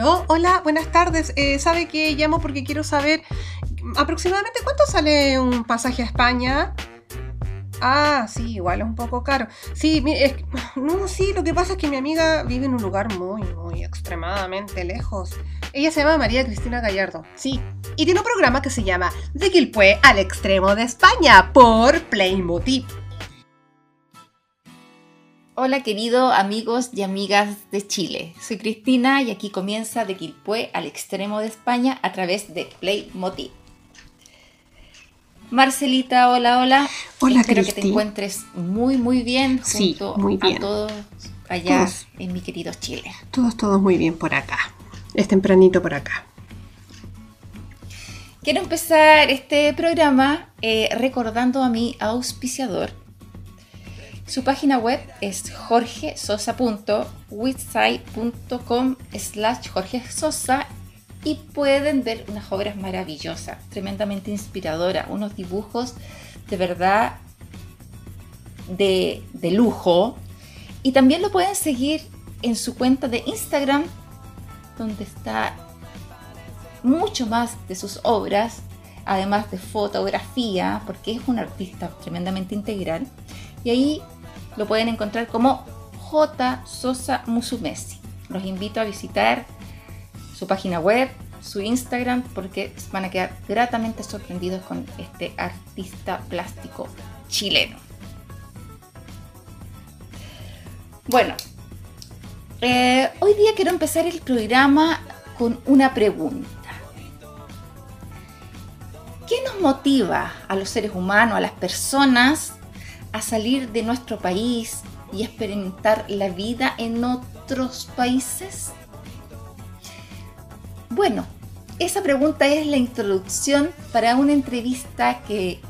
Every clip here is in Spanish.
Oh, hola, buenas tardes. Eh, ¿Sabe que llamo porque quiero saber aproximadamente cuánto sale un pasaje a España? Ah, sí, igual es un poco caro. Sí, no, sí, lo que pasa es que mi amiga vive en un lugar muy, muy extremadamente lejos. Ella se llama María Cristina Gallardo, sí. Y tiene un programa que se llama De Quilpué al extremo de España por Playmotiv. Hola queridos amigos y amigas de Chile, soy Cristina y aquí comienza de Quilpué al extremo de España a través de Playmotiv. Marcelita, hola, hola. Hola, Espero que te encuentres muy, muy bien junto muy bien. a todos allá en mi querido Chile. Todos, todos muy bien por acá. Es tempranito por acá. Quiero empezar este programa eh, recordando a mi auspiciador, su página web es jorgesosa.witsite.com slash jorgesosa y pueden ver unas obras maravillosas, tremendamente inspiradoras, unos dibujos de verdad de, de lujo. Y también lo pueden seguir en su cuenta de Instagram, donde está mucho más de sus obras, además de fotografía, porque es un artista tremendamente integral. Y ahí lo pueden encontrar como J. Sosa Musumesi. Los invito a visitar su página web, su Instagram, porque van a quedar gratamente sorprendidos con este artista plástico chileno. Bueno, eh, hoy día quiero empezar el programa con una pregunta. ¿Qué nos motiva a los seres humanos, a las personas, a salir de nuestro país y experimentar la vida en otros países? Bueno, esa pregunta es la introducción para una entrevista que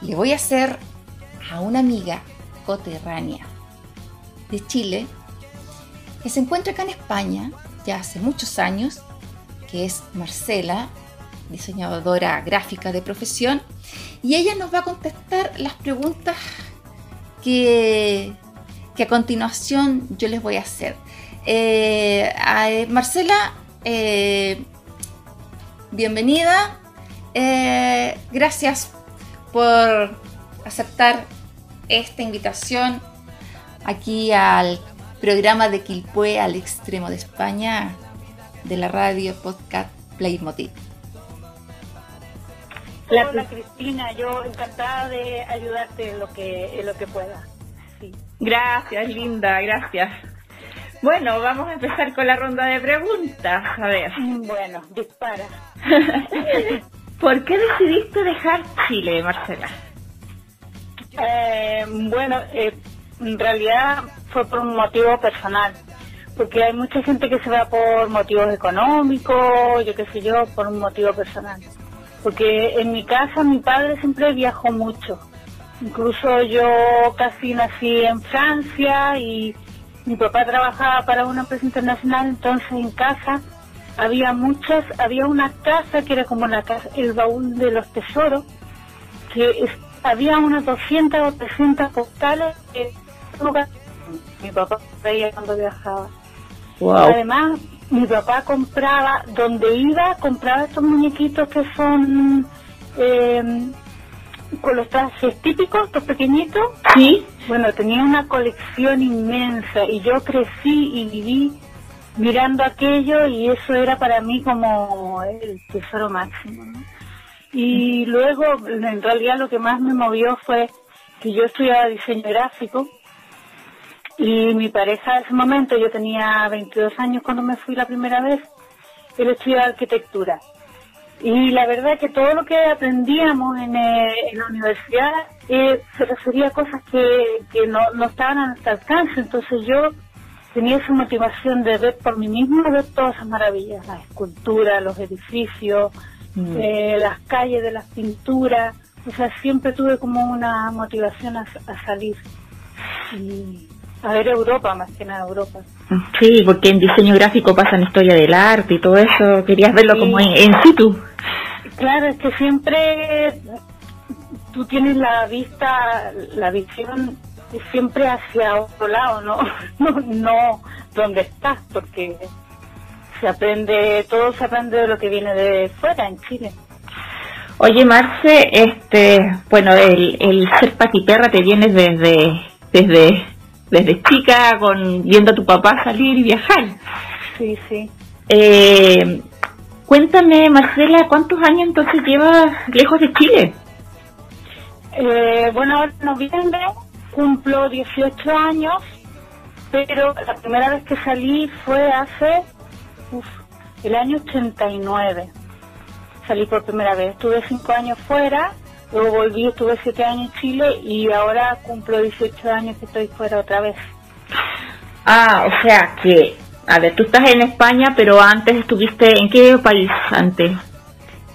le voy a hacer a una amiga coterránea de Chile que se encuentra acá en España ya hace muchos años, que es Marcela, diseñadora gráfica de profesión, y ella nos va a contestar las preguntas que, que a continuación yo les voy a hacer. Eh, eh, Marcela, eh, bienvenida. gracias por aceptar esta invitación aquí al programa de Quilpue al extremo de España de la radio podcast Playmotiv. Hola, Cristina, yo encantada de ayudarte en lo que, en lo que pueda. Gracias, linda, gracias. Bueno, vamos a empezar con la ronda de preguntas. A ver. Bueno, dispara. ¿Por qué decidiste dejar Chile, Marcela? Eh, bueno, eh, en realidad fue por un motivo personal, porque hay mucha gente que se va por motivos económicos, yo qué sé yo, por un motivo personal porque en mi casa mi padre siempre viajó mucho. Incluso yo casi nací en Francia y mi papá trabajaba para una empresa internacional, entonces en casa había muchas, había una casa que era como la casa, el baúl de los tesoros, que había unas 200 o 300 postales que mi papá veía cuando viajaba. Además, mi papá compraba, donde iba, compraba estos muñequitos que son eh, con los trajes típicos, estos pequeñitos. Sí. Bueno, tenía una colección inmensa y yo crecí y viví mirando aquello y eso era para mí como el tesoro máximo. Y luego, en realidad, lo que más me movió fue que yo estudiaba diseño gráfico y mi pareja en ese momento, yo tenía 22 años cuando me fui la primera vez, él estudiaba arquitectura. Y la verdad que todo lo que aprendíamos en, eh, la universidad eh, se refería a cosas que, que no, no estaban a nuestro alcance. Entonces yo tenía esa motivación de ver por mí mismo, ver todas esas maravillas, las esculturas, los edificios, mm. eh, las calles de las pinturas. O sea, siempre tuve como una motivación a, a salir. Y, a ver Europa, más que nada Europa. Sí, porque en diseño gráfico pasan historia del arte y todo eso, querías verlo como en, situ. Claro, es que siempre tú tienes la vista, la visión siempre hacia otro lado, ¿no? No, no donde estás, porque se aprende, todo se aprende de lo que viene de fuera en Chile. Oye, Marce, este, bueno, el, el ser patiperra te viene desde, desde, desde chica, con viendo a tu papá salir y viajar. Sí, sí. Eh, cuéntame, Marcela, ¿cuántos años entonces llevas lejos de Chile? Eh, bueno, ahora en noviembre cumplo 18 años, pero la primera vez que salí fue hace uf, el año 89. Salí por primera vez. Estuve 5 años fuera, luego volví, estuve 7 años en Chile y ahora cumplo 18 años que estoy fuera otra vez. Ah, o sea que, a ver, tú estás en España, pero antes estuviste, ¿en qué país antes?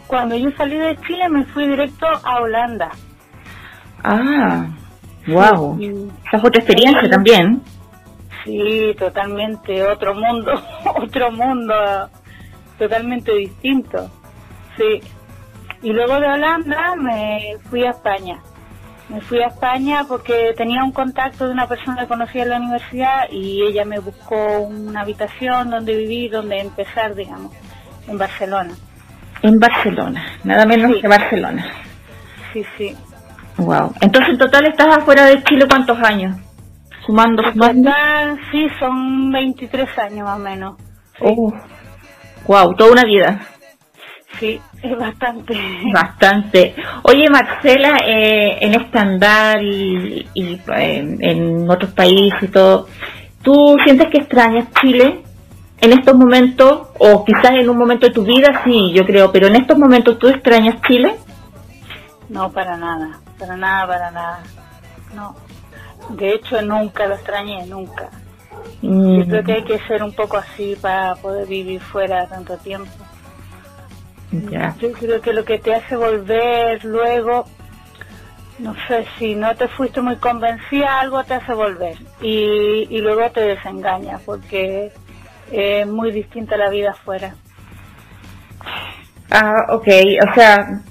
Cuando yo salí de Chile me fui directo a Holanda. Ah, wow. Sí. Esa es otra experiencia también. Sí, totalmente otro mundo, otro mundo totalmente distinto. Sí. Y luego de Holanda me fui a España. Me fui a España porque tenía un contacto de una persona que conocía en la universidad y ella me buscó una habitación donde vivir, donde empezar, digamos, en Barcelona. En Barcelona, nada menos Sí. que Barcelona. Sí, sí. Wow. Entonces en total estás afuera de Chile cuántos años? Sumando, sumando. Total, sí, son 23 años más o menos. Sí, Oh, wow, toda una vida. Sí es bastante. Bastante. Oye, Marcela, eh, en este andar y, y, eh, en otros países y todo, ¿tú sientes que extrañas Chile en estos momentos? O quizás en un momento de tu vida, sí, yo creo, pero en estos momentos tú extrañas Chile? No, para nada, para nada, para nada. No. De hecho, nunca lo extrañé, nunca. Mm, Yo creo que hay que ser un poco así para poder vivir fuera tanto tiempo. Ya. Yo creo que lo que te hace volver luego, no sé, si no te fuiste muy convencida, algo te hace volver. Y, y luego te desengaña, porque es muy distinta la vida afuera. Ah, ok, o sea,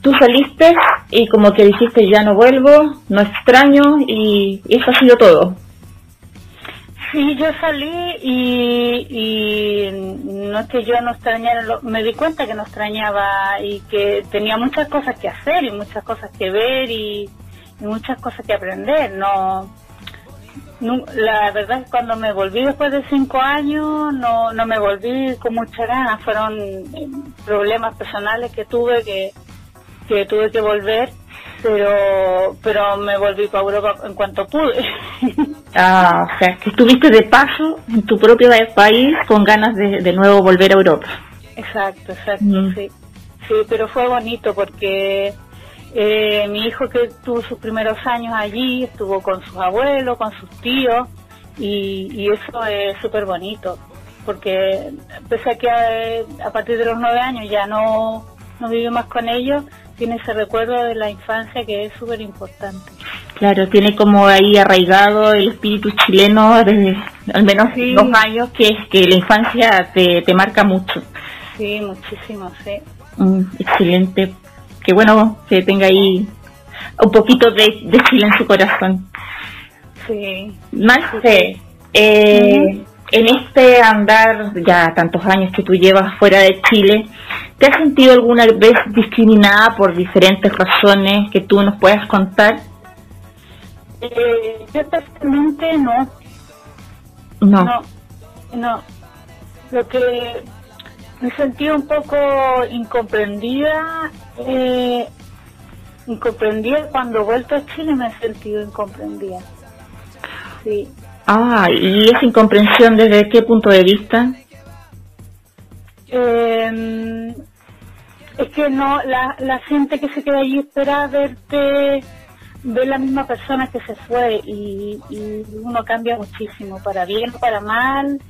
tú saliste y como que dijiste ya no vuelvo, no extraño y, y eso ha sido todo. Sí, yo salí y, no es que yo no extrañara, me di cuenta que no extrañaba y que tenía muchas cosas que hacer y muchas cosas que ver y, muchas cosas que aprender. No, nu- la verdad es que cuando me volví después de cinco años no, no me volví con mucha ganas, fueron eh, problemas personales que tuve que, que tuve que volver, pero pero me volví para Europa en cuanto pude. Ah, o sea, que estuviste de paso en tu propio país con ganas de, de nuevo volver a Europa. Exacto, exacto, Mm. sí. Sí, pero fue bonito porque eh, mi hijo que tuvo sus primeros años allí estuvo con sus abuelos, con sus tíos y, y eso es súper bonito porque pese a que eh, a, partir de los nueve años ya no, no vive más con ellos, tiene ese recuerdo de la infancia que es súper importante. Claro, tiene como ahí arraigado el espíritu chileno desde al menos Sí. dos años, que es que la infancia te, te marca mucho. Sí, muchísimo, sí. Mm, excelente. Qué bueno que tenga ahí un poquito de, de Chile en su corazón. Sí. Marce, eh, en este andar ya tantos años que tú llevas fuera de Chile, ¿te has sentido alguna vez discriminada por diferentes razones que tú nos puedas contar? Eh, yo no, No. No, no. Lo que me sentí un poco incomprendida, eh, incomprendida cuando he vuelto a Chile me he sentido incomprendida. Sí. Ah, ¿y esa incomprensión desde qué punto de vista? Eh, es que no, la, la gente que se queda allí espera verte, ver la misma persona que se fue y, uno cambia muchísimo, para bien o para mal.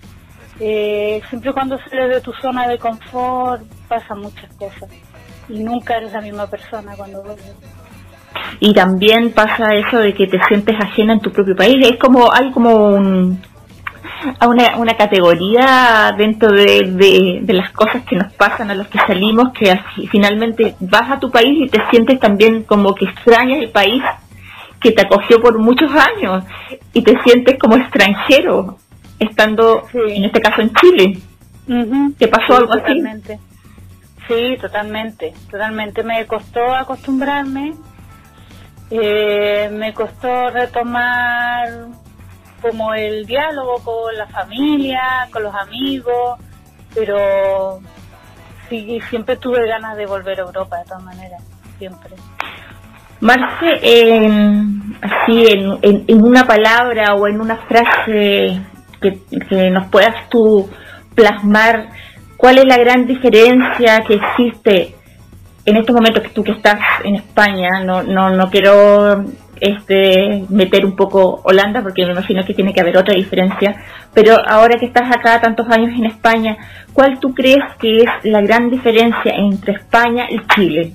Eh, siempre cuando sales de tu zona de confort pasan muchas cosas y nunca eres la misma persona cuando vuelves. Y también pasa eso de que te sientes ajena en tu propio país. Es como, hay como un, una, una categoría dentro de, de, las cosas que nos pasan a los que salimos, que finalmente vas a tu país y te sientes también como que extrañas el país que te acogió por muchos años y te sientes como extranjero estando, Sí. en este caso, en Chile. ¿Te pasó algo así? Sí, totalmente, totalmente. Me costó acostumbrarme, eh, me costó retomar como el diálogo con la familia, con los amigos, pero sí, siempre tuve ganas de volver a Europa de todas maneras, siempre. Marce, así en, en, una palabra o en una frase que, que nos puedas tú plasmar ¿Cuál es la gran diferencia que existe en estos momentos que tú que estás en España? No, no, no quiero este, meter un poco Holanda porque me imagino que tiene que haber otra diferencia, pero ahora que estás acá tantos años en España, ¿cuál tú crees que es la gran diferencia entre España y Chile?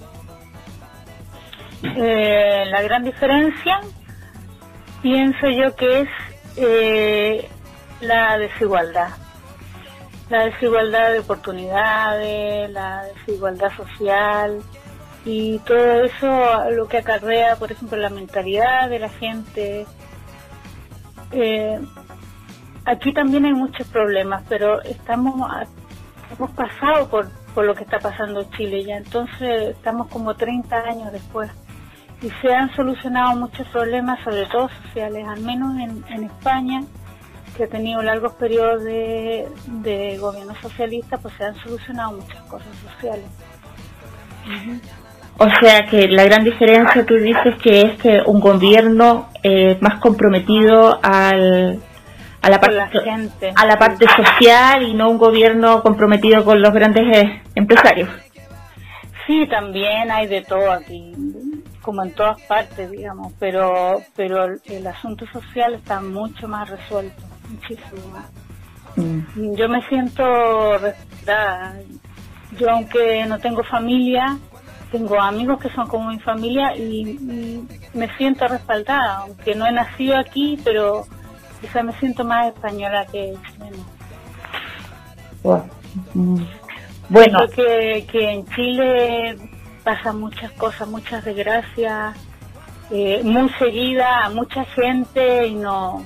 Eh, la gran diferencia pienso yo que es eh, la desigualdad. La desigualdad de oportunidades, la desigualdad social y todo eso lo que acarrea, por ejemplo, la mentalidad de la gente. Eh, aquí también hay muchos problemas, pero estamos hemos pasado por, por lo que está pasando en Chile ya, entonces estamos como 30 años después y se han solucionado muchos problemas, sobre todo sociales, al menos en, en España que ha tenido largos periodos de, gobierno socialista, pues se han solucionado muchas cosas sociales. O sea que la gran diferencia tú dices que es que un gobierno eh, más comprometido al, a la parte a la parte social y no un gobierno comprometido con los grandes eh, empresarios. Sí, también hay de todo aquí, como en todas partes, digamos, pero pero el asunto social está mucho más resuelto muchísimo. Mm. Yo me siento respetada. Yo aunque no tengo familia, tengo amigos que son como mi familia y, me siento respaldada, aunque no he nacido aquí, pero quizá me siento más española que chilena. Mm. Bueno. Creo que, en Chile pasan muchas cosas, muchas desgracias, eh, muy seguida a mucha gente y no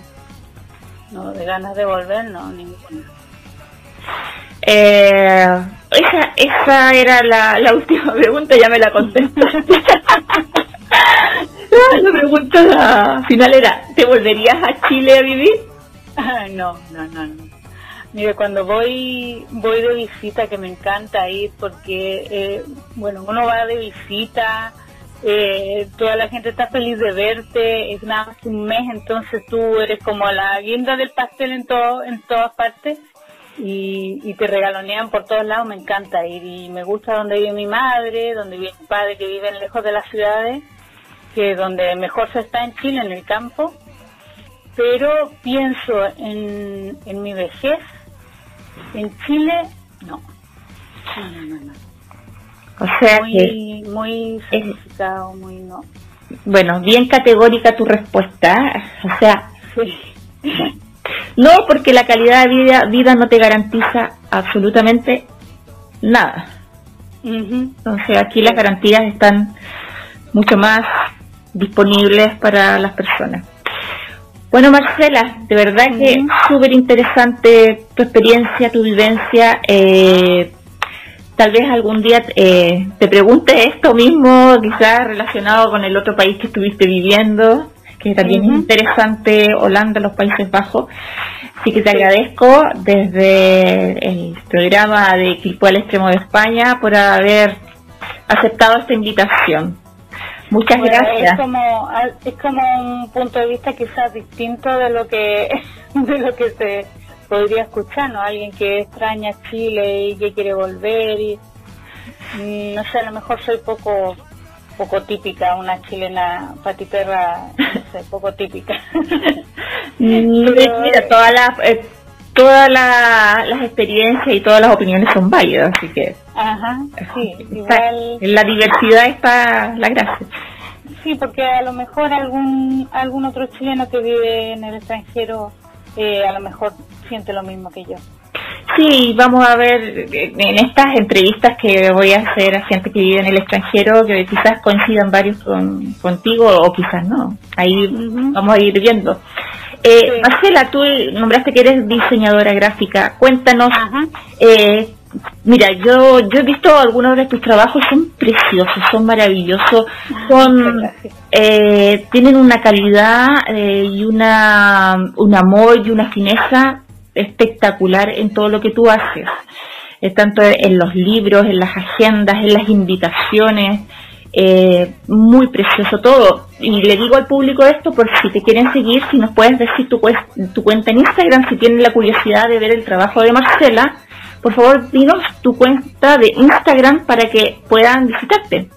no, de ganas de volver, no, ninguna. Eh, esa, esa era la, la última pregunta, ya me la contestaste. la pregunta final era, ¿te volverías a Chile a vivir? no, no, no, no. Mire, cuando voy voy de visita, que me encanta ir porque, eh, bueno, uno va de visita, eh, toda la gente está feliz de verte, es nada más un mes, entonces tú eres como la guinda del pastel en todo, en todas partes y, te regalonean por todos lados, me encanta ir y me gusta donde vive mi madre, donde vive mi padre que viven lejos de las ciudades, que donde mejor se está en Chile, en el campo, pero pienso en, en mi vejez, en Chile, no, no, no, no. O sea muy, que... Muy sacrificado, muy no. Bueno, bien categórica tu respuesta. O sea... No, porque la calidad de vida, vida no te garantiza absolutamente nada. Entonces aquí las garantías están mucho más disponibles para las personas. Bueno, Marcela, de verdad que súper interesante tu experiencia, tu vivencia. Eh, tal vez algún día eh, te pregunte esto mismo, quizás relacionado con el otro país que estuviste viviendo, que también es interesante, Holanda, los Países Bajos. Así que te agradezco desde el programa de Quilpó al Extremo de España por haber aceptado esta invitación. Muchas gracias. Es como, es como un punto de vista quizás distinto de lo que, de lo que se podría escuchar, ¿no? Alguien que extraña Chile y que quiere volver y mm, no sé, a lo mejor soy poco poco típica, una chilena patiperra, no sé, poco típica. Mm, mira, todas las eh, todas las experiencias y todas las opiniones son válidas, así que Ajá, sí, en la diversidad está la gracia. Sí, porque a lo mejor algún algún otro chileno que vive en el extranjero eh, a lo mejor siente lo mismo que yo. Sí, vamos a ver en estas entrevistas que voy a hacer a gente que vive en el extranjero, que quizás coincidan varios con, contigo o quizás no. Ahí vamos a ir viendo. Eh, Marcela, tú nombraste que eres diseñadora gráfica. Cuéntanos, eh, mira, yo yo he visto algunos de tus trabajos, son preciosos, son maravillosos, son eh, tienen una calidad eh, y una un amor y una fineza espectacular en todo lo que tú haces, eh, tanto en los libros, en las agendas, en las invitaciones. Eh, muy precioso todo. Y le digo al público esto por si te quieren seguir, si nos puedes decir tu, tu cuenta en Instagram, si tienen la curiosidad de ver el trabajo de Marcela, por favor dinos tu cuenta de Instagram para que puedan visitarte.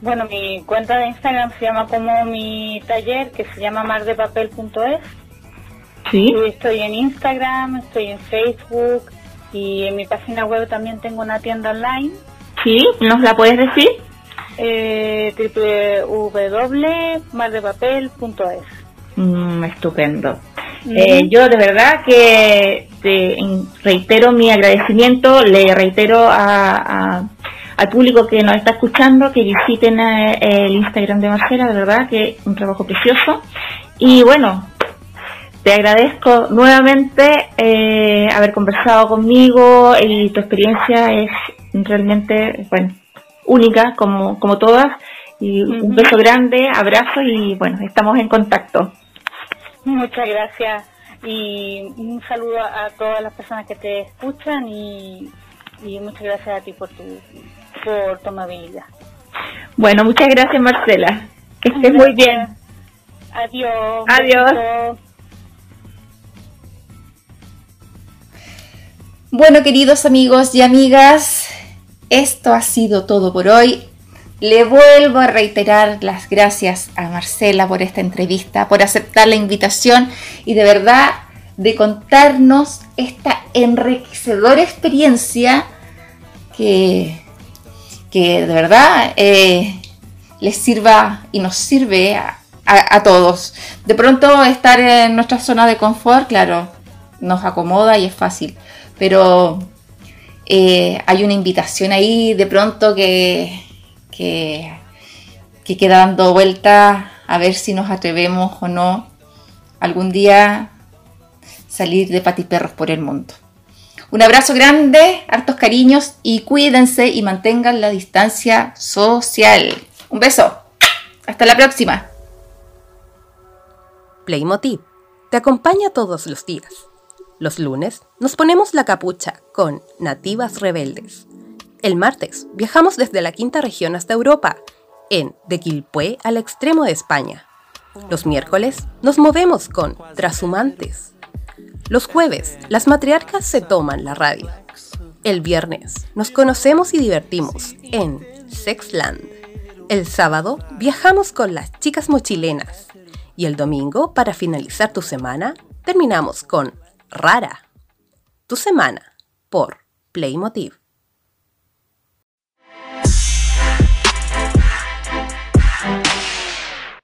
Bueno, mi cuenta de Instagram se llama como mi taller, que se llama mardepapel.es. Sí. estoy en Instagram, estoy en Facebook y en mi página web también tengo una tienda online. Sí, ¿nos la puedes decir? Eh, www.mardepapel.es. Mm, estupendo. Eh, yo de verdad que reitero mi agradecimiento, le reitero a, al público que nos está escuchando que visiten eh, el Instagram de Marcela, de verdad que es un trabajo precioso. Y bueno, te agradezco nuevamente eh, haber conversado conmigo y tu experiencia es realmente, bueno, única como, como todas. Y un beso grande, abrazo y bueno, estamos en contacto. Muchas gracias y un saludo a todas las personas que te escuchan y, muchas gracias a ti por tu, por tu amabilidad. Bueno, muchas gracias Marcela. Que estés muy bien. Adiós. Adiós. Bueno, queridos amigos y amigas, esto ha sido todo por hoy. Le vuelvo a reiterar las gracias a Marcela por esta entrevista, por aceptar la invitación y de verdad de contarnos esta enriquecedora experiencia que, que de verdad eh, les sirva y nos sirve a, todos. De pronto estar en nuestra zona de confort, claro, nos acomoda y es fácil, pero eh, hay una invitación ahí de pronto que, que, queda dando vuelta a ver si nos atrevemos o no algún día salir de patiperros por el mundo. Un abrazo grande, hartos cariños y cuídense y mantengan la distancia social. Un beso. Hasta la próxima. Playmotiv te acompaña todos los días. Los lunes nos ponemos la capucha con Nativas Rebeldes el martes viajamos desde la quinta región hasta Europa, en De Quilpué al extremo de España. Los miércoles nos movemos con Trashumantes. Los jueves, las matriarcas se toman la radio. El viernes, nos conocemos y divertimos en Sexland. El sábado, viajamos con las chicas mochilenas. Y el domingo, para finalizar tu semana, terminamos con Rara. Tu semana por Playmotiv.